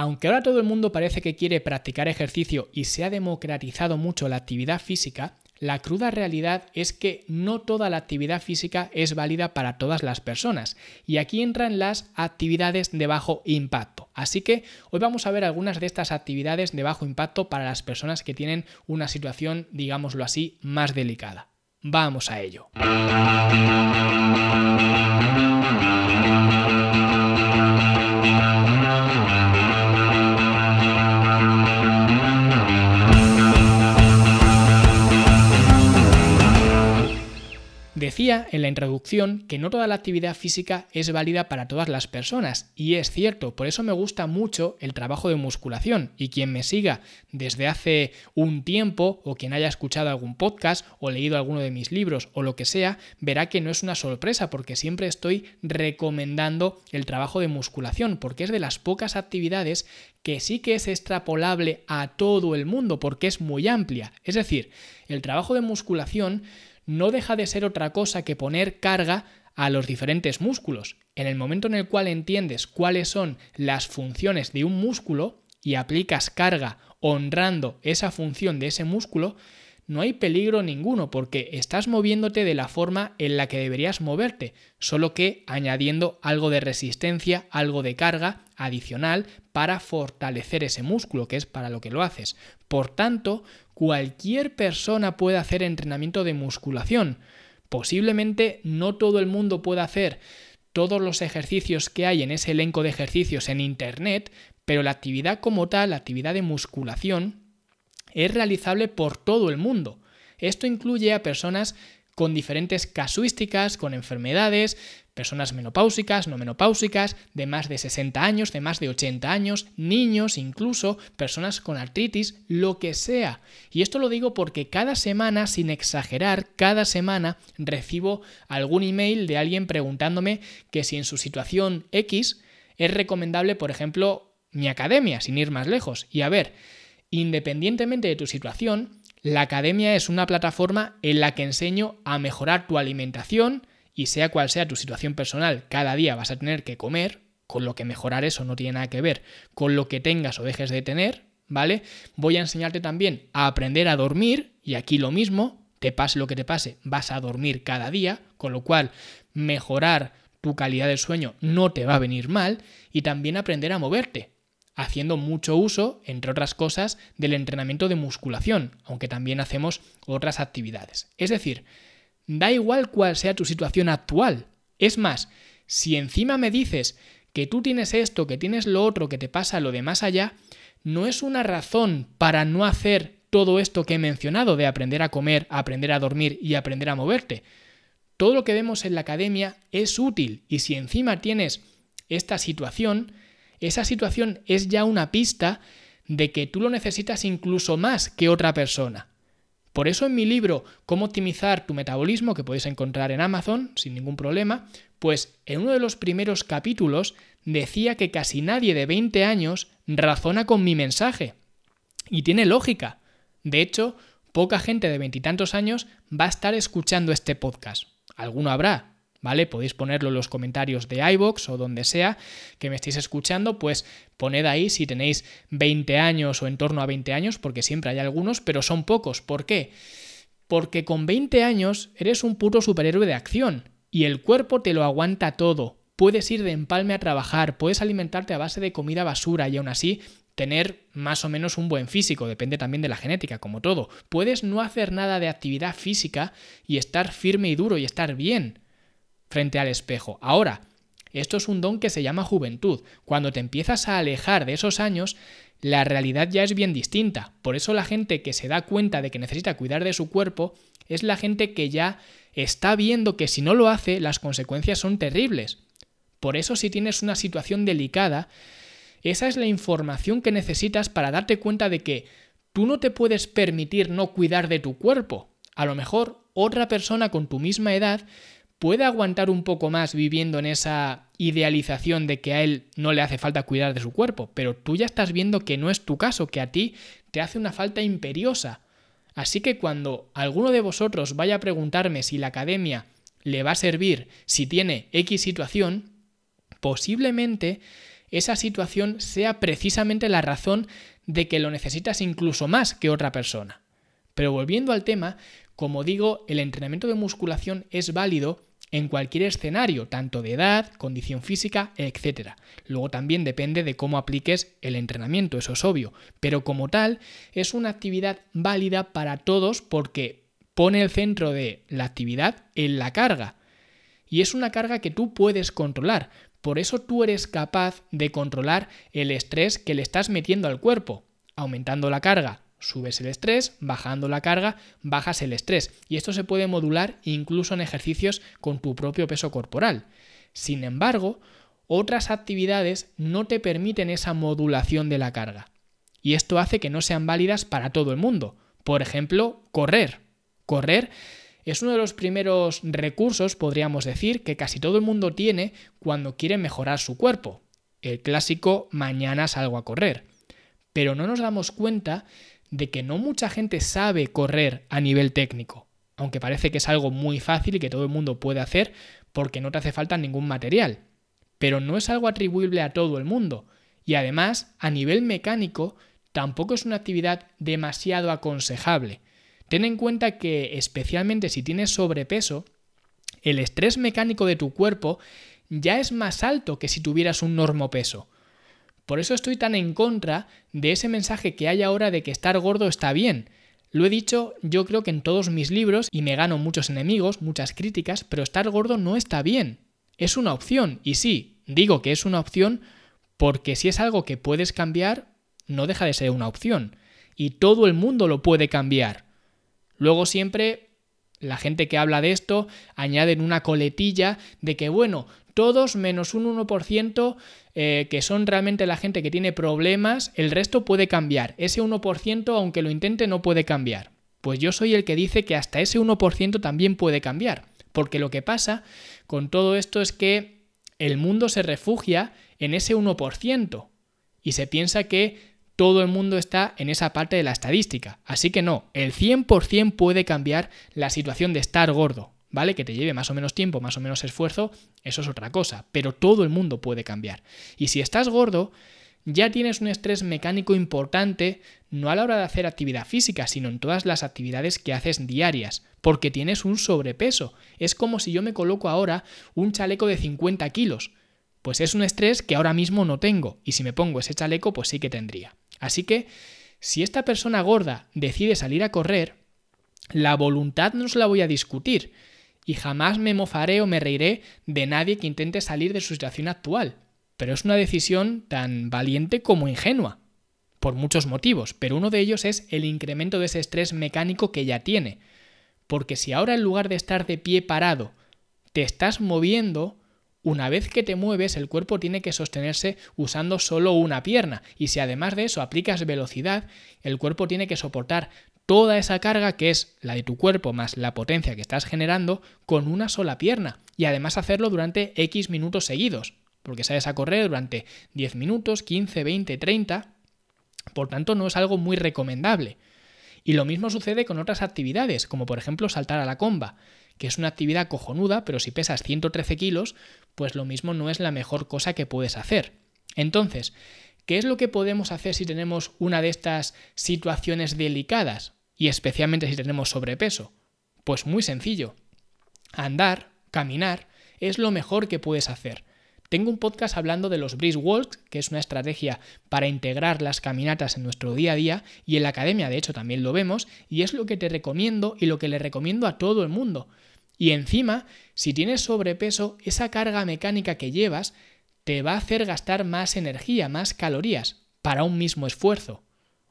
Aunque ahora todo el mundo parece que quiere practicar ejercicio y se ha democratizado mucho la actividad física, la cruda realidad es que no toda la actividad física es válida para todas las personas y aquí entran las actividades de bajo impacto. Así que hoy vamos a ver algunas de estas actividades de bajo impacto para las personas que tienen una situación, digámoslo así, más delicada. Vamos a ello. Decía en la introducción que no toda la actividad física es válida para todas las personas, y es cierto, por eso me gusta mucho el trabajo de musculación, y quien me siga desde hace un tiempo, o quien haya escuchado algún podcast, o leído alguno de mis libros, o lo que sea, verá que no es una sorpresa, porque siempre estoy recomendando el trabajo de musculación, porque es de las pocas actividades que sí que es extrapolable a todo el mundo, porque es muy amplia. Es decir, el trabajo de musculación no deja de ser otra cosa que poner carga a los diferentes músculos. En el momento en el cual entiendes cuáles son las funciones de un músculo y aplicas carga honrando esa función de ese músculo, no hay peligro ninguno porque estás moviéndote de la forma en la que deberías moverte, solo que añadiendo algo de resistencia, algo de carga adicional para fortalecer ese músculo, que es para lo que lo haces. Por tanto, cualquier persona puede hacer entrenamiento de musculación. Posiblemente no todo el mundo pueda hacer todos los ejercicios que hay en ese elenco de ejercicios en Internet, pero la actividad como tal, la actividad de musculación, es realizable por todo el mundo. Esto incluye a personas con diferentes casuísticas, con enfermedades, personas menopáusicas, no menopáusicas, de más de 60 años, de más de 80 años, niños incluso, personas con artritis, lo que sea. Y esto lo digo porque cada semana, sin exagerar, cada semana recibo algún email de alguien preguntándome que si en su situación X es recomendable, por ejemplo, mi academia, sin ir más lejos. Y a ver, Independientemente de tu situación, la academia es una plataforma en la que enseño a mejorar tu alimentación y sea cual sea tu situación personal, cada día vas a tener que comer, con lo que mejorar eso no tiene nada que ver con lo que tengas o dejes de tener, ¿vale? Voy a enseñarte también a aprender a dormir y aquí lo mismo, te pase lo que te pase, vas a dormir cada día, con lo cual mejorar tu calidad de sueño no te va a venir mal y también aprender a moverte haciendo mucho uso, entre otras cosas, del entrenamiento de musculación, aunque también hacemos otras actividades. Es decir, da igual cuál sea tu situación actual. Es más, si encima me dices que tú tienes esto, que tienes lo otro, que te pasa lo de más allá, no es una razón para no hacer todo esto que he mencionado de aprender a comer, aprender a dormir y aprender a moverte. Todo lo que vemos en la academia es útil y si encima tienes esta situación, esa situación es ya una pista de que tú lo necesitas incluso más que otra persona. Por eso en mi libro Cómo optimizar tu metabolismo, que podéis encontrar en Amazon sin ningún problema, pues en uno de los primeros capítulos decía que casi nadie de 20 años razona con mi mensaje. Y tiene lógica. De hecho, poca gente de veintitantos años va a estar escuchando este podcast. Alguno habrá, ¿vale? Podéis ponerlo en los comentarios de iBox o donde sea que me estéis escuchando, pues poned ahí si tenéis 20 años o en torno a 20 años, porque siempre hay algunos, pero son pocos. ¿Por qué? Porque con 20 años eres un puto superhéroe de acción y el cuerpo te lo aguanta todo. Puedes ir de empalme a trabajar, puedes alimentarte a base de comida basura y aún así tener más o menos un buen físico, depende también de la genética, como todo. Puedes no hacer nada de actividad física y estar firme y duro y estar bien frente al espejo. Ahora, esto es un don que se llama juventud. Cuando te empiezas a alejar de esos años, la realidad ya es bien distinta. Por eso la gente que se da cuenta de que necesita cuidar de su cuerpo es la gente que ya está viendo que si no lo hace, las consecuencias son terribles. Por eso si tienes una situación delicada, esa es la información que necesitas para darte cuenta de que tú no te puedes permitir no cuidar de tu cuerpo. A lo mejor otra persona con tu misma edad puede aguantar un poco más viviendo en esa idealización de que a él no le hace falta cuidar de su cuerpo, pero tú ya estás viendo que no es tu caso, que a ti te hace una falta imperiosa. Así que cuando alguno de vosotros vaya a preguntarme si la academia le va a servir si tiene X situación, posiblemente esa situación sea precisamente la razón de que lo necesitas incluso más que otra persona. Pero volviendo al tema, como digo, el entrenamiento de musculación es válido en cualquier escenario, tanto de edad, condición física, etc. Luego también depende de cómo apliques el entrenamiento, eso es obvio, pero como tal es una actividad válida para todos porque pone el centro de la actividad en la carga. Y es una carga que tú puedes controlar, por eso tú eres capaz de controlar el estrés que le estás metiendo al cuerpo, aumentando la carga subes el estrés, bajando la carga, bajas el estrés. Y esto se puede modular incluso en ejercicios con tu propio peso corporal. Sin embargo, otras actividades no te permiten esa modulación de la carga. Y esto hace que no sean válidas para todo el mundo. Por ejemplo, correr. Correr es uno de los primeros recursos, podríamos decir, que casi todo el mundo tiene cuando quiere mejorar su cuerpo. El clásico mañana salgo a correr. Pero no nos damos cuenta de que no mucha gente sabe correr a nivel técnico, aunque parece que es algo muy fácil y que todo el mundo puede hacer porque no te hace falta ningún material. Pero no es algo atribuible a todo el mundo. Y además, a nivel mecánico, tampoco es una actividad demasiado aconsejable. Ten en cuenta que, especialmente si tienes sobrepeso, el estrés mecánico de tu cuerpo ya es más alto que si tuvieras un normopeso. Por eso estoy tan en contra de ese mensaje que hay ahora de que estar gordo está bien. Lo he dicho yo creo que en todos mis libros y me gano muchos enemigos, muchas críticas, pero estar gordo no está bien. Es una opción. Y sí, digo que es una opción porque si es algo que puedes cambiar, no deja de ser una opción. Y todo el mundo lo puede cambiar. Luego siempre la gente que habla de esto añaden una coletilla de que, bueno, todos menos un 1% eh, que son realmente la gente que tiene problemas, el resto puede cambiar. Ese 1%, aunque lo intente, no puede cambiar. Pues yo soy el que dice que hasta ese 1% también puede cambiar. Porque lo que pasa con todo esto es que el mundo se refugia en ese 1% y se piensa que todo el mundo está en esa parte de la estadística. Así que no, el 100% puede cambiar la situación de estar gordo. ¿Vale? Que te lleve más o menos tiempo, más o menos esfuerzo, eso es otra cosa, pero todo el mundo puede cambiar. Y si estás gordo, ya tienes un estrés mecánico importante, no a la hora de hacer actividad física, sino en todas las actividades que haces diarias, porque tienes un sobrepeso. Es como si yo me coloco ahora un chaleco de 50 kilos. Pues es un estrés que ahora mismo no tengo, y si me pongo ese chaleco, pues sí que tendría. Así que, si esta persona gorda decide salir a correr, la voluntad no se la voy a discutir, y jamás me mofaré o me reiré de nadie que intente salir de su situación actual. Pero es una decisión tan valiente como ingenua, por muchos motivos, pero uno de ellos es el incremento de ese estrés mecánico que ya tiene. Porque si ahora en lugar de estar de pie parado, te estás moviendo, una vez que te mueves, el cuerpo tiene que sostenerse usando solo una pierna. Y si además de eso aplicas velocidad, el cuerpo tiene que soportar toda esa carga que es la de tu cuerpo más la potencia que estás generando con una sola pierna y además hacerlo durante X minutos seguidos, porque sales a correr durante 10 minutos, 15, 20, 30, por tanto no es algo muy recomendable. Y lo mismo sucede con otras actividades, como por ejemplo saltar a la comba, que es una actividad cojonuda, pero si pesas 113 kilos, pues lo mismo no es la mejor cosa que puedes hacer. Entonces, ¿qué es lo que podemos hacer si tenemos una de estas situaciones delicadas? Y especialmente si tenemos sobrepeso? Pues muy sencillo. Andar, caminar, es lo mejor que puedes hacer. Tengo un podcast hablando de los brisk walks, que es una estrategia para integrar las caminatas en nuestro día a día, y en la academia de hecho también lo vemos, y es lo que te recomiendo y lo que le recomiendo a todo el mundo. Y encima, si tienes sobrepeso, esa carga mecánica que llevas te va a hacer gastar más energía, más calorías, para un mismo esfuerzo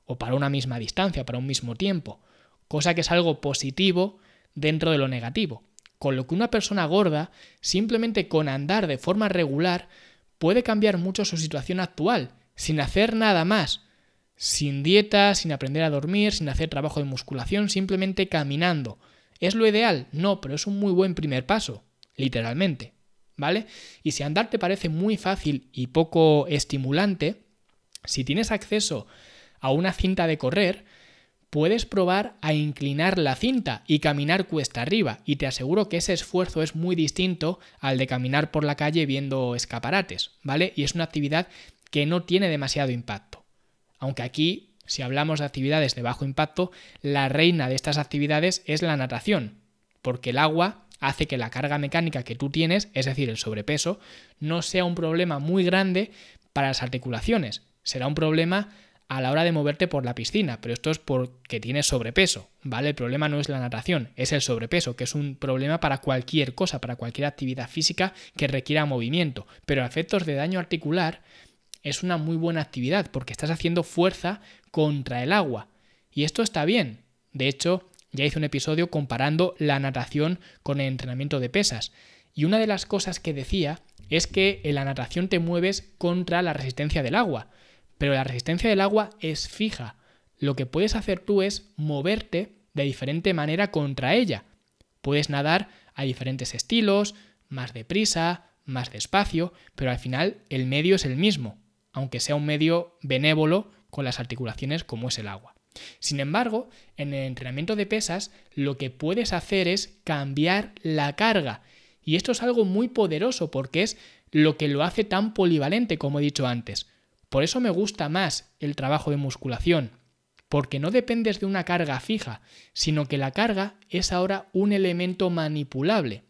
o para una misma distancia, para un mismo tiempo, cosa que es algo positivo dentro de lo negativo. Con lo que una persona gorda, simplemente con andar de forma regular, puede cambiar mucho su situación actual, sin hacer nada más, sin dieta, sin aprender a dormir, sin hacer trabajo de musculación, simplemente caminando. ¿Es lo ideal? No, pero es un muy buen primer paso, literalmente. ¿Vale? Y si andar te parece muy fácil y poco estimulante, si tienes acceso a una cinta de correr, puedes probar a inclinar la cinta y caminar cuesta arriba, y te aseguro que ese esfuerzo es muy distinto al de caminar por la calle viendo escaparates, ¿vale? Y es una actividad que no tiene demasiado impacto. Aunque aquí, si hablamos de actividades de bajo impacto, la reina de estas actividades es la natación, porque el agua hace que la carga mecánica que tú tienes, es decir, el sobrepeso, no sea un problema muy grande para las articulaciones. Será un problema a la hora de moverte por la piscina, pero esto es porque tienes sobrepeso, ¿vale? El problema no es la natación, es el sobrepeso, que es un problema para cualquier cosa, para cualquier actividad física que requiera movimiento, pero a efectos de daño articular es una muy buena actividad porque estás haciendo fuerza contra el agua. Y esto está bien. De hecho, ya hice un episodio comparando la natación con el entrenamiento de pesas. Y una de las cosas que decía es que en la natación te mueves contra la resistencia del agua pero la resistencia del agua es fija. Lo que puedes hacer tú es moverte de diferente manera contra ella. Puedes nadar a diferentes estilos, más deprisa, más despacio, pero al final el medio es el mismo, aunque sea un medio benévolo con las articulaciones como es el agua. Sin embargo, en el entrenamiento de pesas lo que puedes hacer es cambiar la carga. Y esto es algo muy poderoso porque es lo que lo hace tan polivalente como he dicho antes. Por eso me gusta más el trabajo de musculación, porque no dependes de una carga fija, sino que la carga es ahora un elemento manipulable.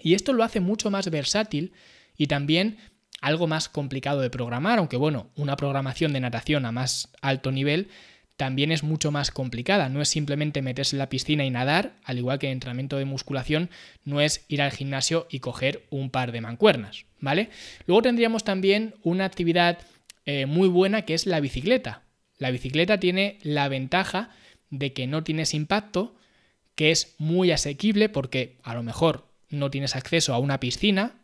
Y esto lo hace mucho más versátil y también algo más complicado de programar, aunque bueno, una programación de natación a más alto nivel también es mucho más complicada. No es simplemente meterse en la piscina y nadar, al igual que entrenamiento de musculación, no es ir al gimnasio y coger un par de mancuernas, ¿vale? Luego tendríamos también una actividad eh, muy buena que es la bicicleta. La bicicleta tiene la ventaja de que no tienes impacto, que es muy asequible porque a lo mejor no tienes acceso a una piscina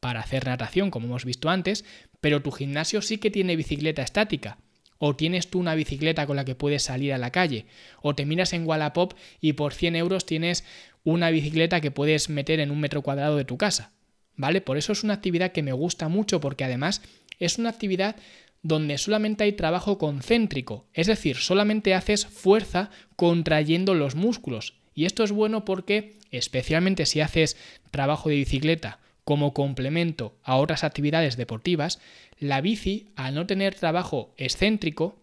para hacer natación, como hemos visto antes, pero tu gimnasio sí que tiene bicicleta estática. O tienes tú una bicicleta con la que puedes salir a la calle. O te miras en Wallapop y por 100 euros tienes una bicicleta que puedes meter en un metro cuadrado de tu casa. ¿Vale? Por eso es una actividad que me gusta mucho porque además es una actividad donde solamente hay trabajo concéntrico, es decir, solamente haces fuerza contrayendo los músculos. Y esto es bueno porque, especialmente si haces trabajo de bicicleta como complemento a otras actividades deportivas, la bici, al no tener trabajo excéntrico,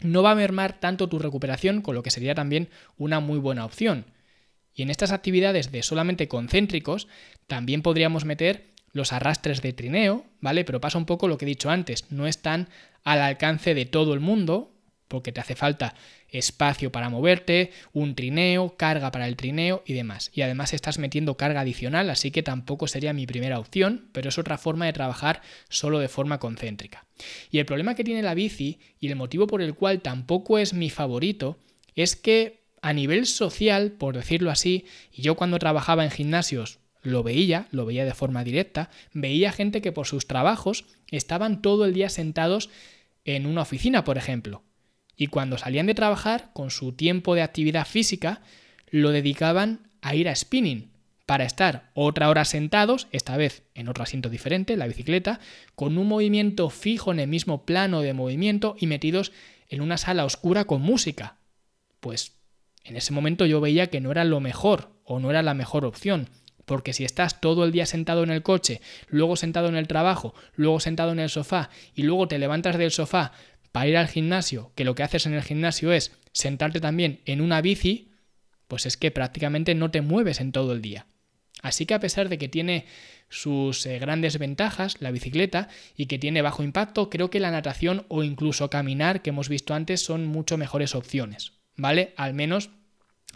no va a mermar tanto tu recuperación, con lo que sería también una muy buena opción. Y en estas actividades de solamente concéntricos, también podríamos meter los arrastres de trineo, ¿vale? Pero pasa un poco lo que he dicho antes, no están al alcance de todo el mundo, porque te hace falta espacio para moverte, un trineo, carga para el trineo y demás. Y además estás metiendo carga adicional, así que tampoco sería mi primera opción, pero es otra forma de trabajar solo de forma concéntrica. Y el problema que tiene la bici, y el motivo por el cual tampoco es mi favorito, es que a nivel social, por decirlo así, y yo cuando trabajaba en gimnasios lo veía, lo veía de forma directa, veía gente que por sus trabajos estaban todo el día sentados en una oficina, por ejemplo. Y cuando salían de trabajar, con su tiempo de actividad física, lo dedicaban a ir a spinning, para estar otra hora sentados, esta vez en otro asiento diferente, la bicicleta, con un movimiento fijo en el mismo plano de movimiento y metidos en una sala oscura con música. Pues en ese momento yo veía que no era lo mejor o no era la mejor opción. Porque si estás todo el día sentado en el coche, luego sentado en el trabajo, luego sentado en el sofá y luego te levantas del sofá para ir al gimnasio, que lo que haces en el gimnasio es sentarte también en una bici, pues es que prácticamente no te mueves en todo el día. Así que a pesar de que tiene sus eh, grandes ventajas, la bicicleta, y que tiene bajo impacto, creo que la natación o incluso caminar, que hemos visto antes, son mucho mejores opciones, ¿vale? Al menos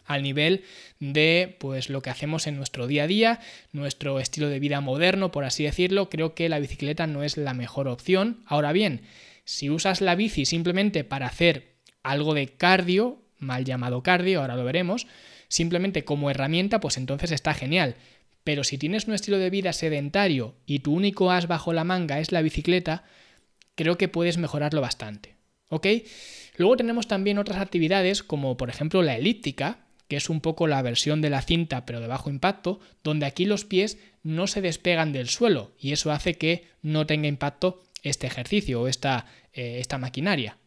al nivel de pues lo que hacemos en nuestro día a día, nuestro estilo de vida moderno, por así decirlo, creo que la bicicleta no es la mejor opción. Ahora bien, si usas la bici simplemente para hacer algo de cardio, mal llamado cardio, ahora lo veremos, simplemente como herramienta, pues entonces está genial. Pero si tienes un estilo de vida sedentario y tu único as bajo la manga es la bicicleta, creo que puedes mejorarlo bastante. ¿Ok? Luego tenemos también otras actividades como por ejemplo la elíptica, que es un poco la versión de la cinta pero de bajo impacto, donde aquí los pies no se despegan del suelo y eso hace que no tenga impacto este ejercicio o esta, eh, esta maquinaria.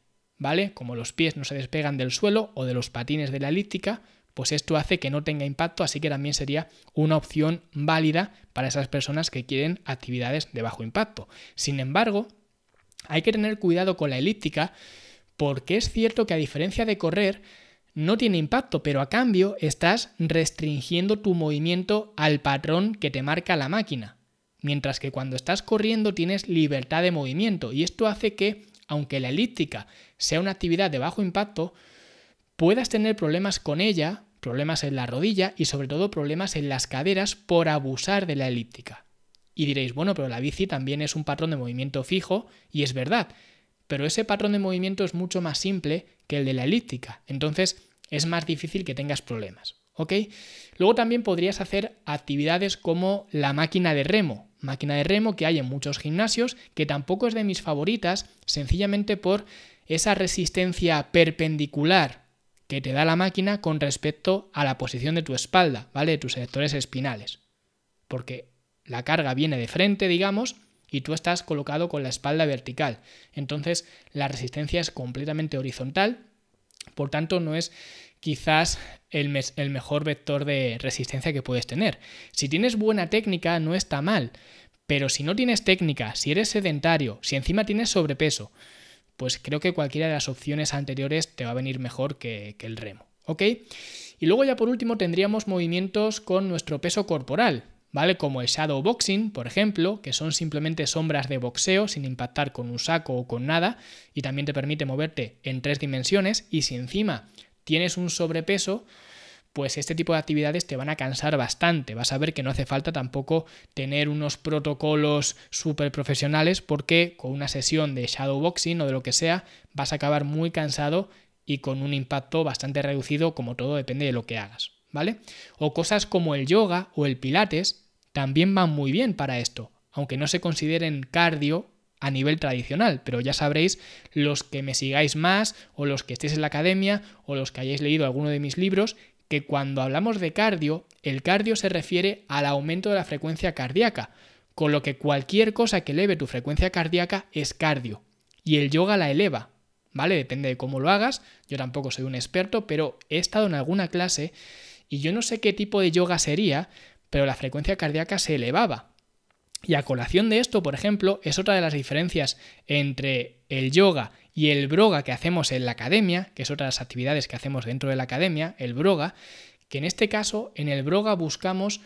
¿vale? Como los pies no se despegan del suelo o de los patines de la elíptica, pues esto hace que no tenga impacto, así que también sería una opción válida para esas personas que quieren actividades de bajo impacto. Sin embargo, hay que tener cuidado con la elíptica porque es cierto que a diferencia de correr, no tiene impacto, pero a cambio estás restringiendo tu movimiento al patrón que te marca la máquina. Mientras que cuando estás corriendo tienes libertad de movimiento y esto hace que, aunque la elíptica sea una actividad de bajo impacto, puedas tener problemas con ella, problemas en la rodilla y sobre todo problemas en las caderas por abusar de la elíptica. Y diréis, bueno, pero la bici también es un patrón de movimiento fijo y es verdad, pero ese patrón de movimiento es mucho más simple que el de la elíptica, entonces es más difícil que tengas problemas. ¿ok? Luego también podrías hacer actividades como la máquina de remo, máquina de remo que hay en muchos gimnasios, que tampoco es de mis favoritas, sencillamente por esa resistencia perpendicular que te da la máquina con respecto a la posición de tu espalda, ¿vale? De tus sectores espinales. Porque la carga viene de frente, digamos, y tú estás colocado con la espalda vertical. Entonces la resistencia es completamente horizontal, por tanto no es quizás el, mejor vector de resistencia que puedes tener. Si tienes buena técnica no está mal, pero si no tienes técnica, si eres sedentario, si encima tienes sobrepeso, pues creo que cualquiera de las opciones anteriores te va a venir mejor que, el remo. ¿Ok? Y luego ya por último tendríamos movimientos con nuestro peso corporal, ¿vale? Como el shadow boxing, por ejemplo, que son simplemente sombras de boxeo sin impactar con un saco o con nada, y también te permite moverte en tres dimensiones, y si encima tienes un sobrepeso, pues este tipo de actividades te van a cansar bastante. Vas a ver que no hace falta tampoco tener unos protocolos súper profesionales porque con una sesión de shadowboxing o de lo que sea vas a acabar muy cansado y con un impacto bastante reducido como todo depende de lo que hagas, ¿vale? O cosas como el yoga o el pilates también van muy bien para esto, aunque no se consideren cardio a nivel tradicional, pero ya sabréis los que me sigáis más o los que estéis en la academia o los que hayáis leído alguno de mis libros que cuando hablamos de cardio, el cardio se refiere al aumento de la frecuencia cardíaca, con lo que cualquier cosa que eleve tu frecuencia cardíaca es cardio. Y el yoga la eleva, ¿vale? Depende de cómo lo hagas. Yo tampoco soy un experto, pero he estado en alguna clase y yo no sé qué tipo de yoga sería, pero la frecuencia cardíaca se elevaba. Y a colación de esto, por ejemplo, es otra de las diferencias entre el yoga y el broga que hacemos en la academia, que es otra de las actividades que hacemos dentro de la academia, el broga, que en este caso en el broga buscamos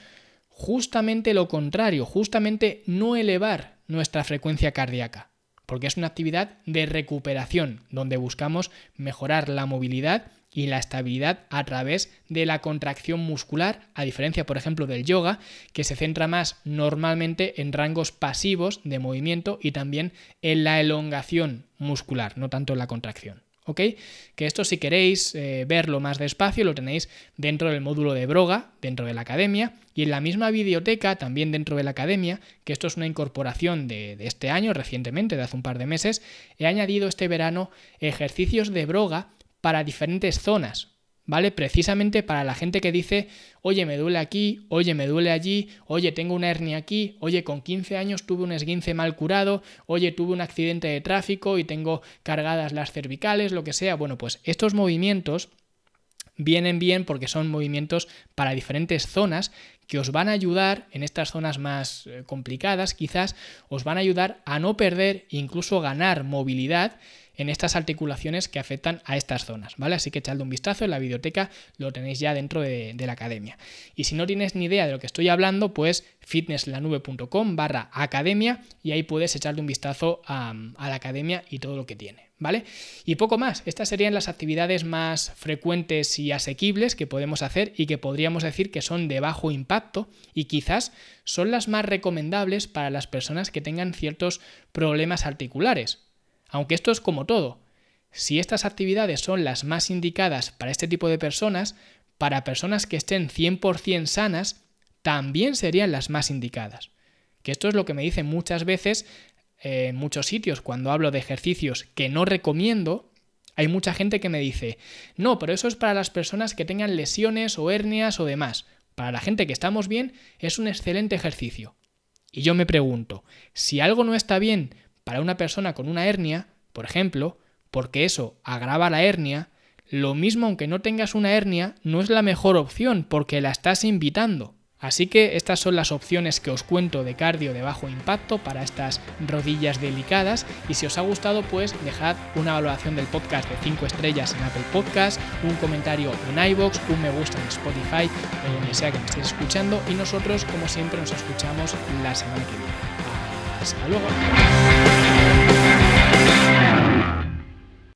justamente lo contrario, justamente no elevar nuestra frecuencia cardíaca, porque es una actividad de recuperación, donde buscamos mejorar la movilidad y la estabilidad a través de la contracción muscular, a diferencia, por ejemplo, del yoga, que se centra más normalmente en rangos pasivos de movimiento y también en la elongación muscular, no tanto en la contracción. ¿Ok? Que esto si queréis eh, verlo más despacio lo tenéis dentro del módulo de Broga, dentro de la academia, y en la misma biblioteca, también dentro de la academia, que esto es una incorporación de, de este año, recientemente, de hace un par de meses, he añadido este verano ejercicios de Broga para diferentes zonas, ¿vale? Precisamente para la gente que dice, oye, me duele aquí, oye, me duele allí, oye, tengo una hernia aquí, oye, con 15 años tuve un esguince mal curado, oye, tuve un accidente de tráfico y tengo cargadas las cervicales, lo que sea. Bueno, pues estos movimientos vienen bien porque son movimientos para diferentes zonas que os van a ayudar en estas zonas más eh, complicadas, quizás os van a ayudar a no perder, incluso ganar movilidad en estas articulaciones que afectan a estas zonas, ¿vale? Así que echadle un vistazo en la biblioteca, lo tenéis ya dentro de, la academia. Y si no tienes ni idea de lo que estoy hablando, pues fitnesslanube.com barra academia y ahí puedes echarle un vistazo a, a la academia y todo lo que tiene. ¿Vale? Y poco más. Estas serían las actividades más frecuentes y asequibles que podemos hacer y que podríamos decir que son de bajo impacto y quizás son las más recomendables para las personas que tengan ciertos problemas articulares. Aunque esto es como todo. Si estas actividades son las más indicadas para este tipo de personas, para personas que estén 100% sanas, también serían las más indicadas. Que esto es lo que me dicen muchas veces eh, en muchos sitios cuando hablo de ejercicios que no recomiendo. Hay mucha gente que me dice, no, pero eso es para las personas que tengan lesiones o hernias o demás. Para la gente que estamos bien es un excelente ejercicio. Y yo me pregunto, si algo no está bien para una persona con una hernia, por ejemplo, porque eso agrava la hernia, lo mismo aunque no tengas una hernia, no es la mejor opción porque la estás invitando. Así que estas son las opciones que os cuento de cardio de bajo impacto para estas rodillas delicadas y si os ha gustado pues dejad una valoración del podcast de 5 estrellas en Apple Podcast, un comentario en iBox, un me gusta en Spotify o donde sea que me estéis escuchando y nosotros como siempre nos escuchamos la semana que viene. Hasta luego.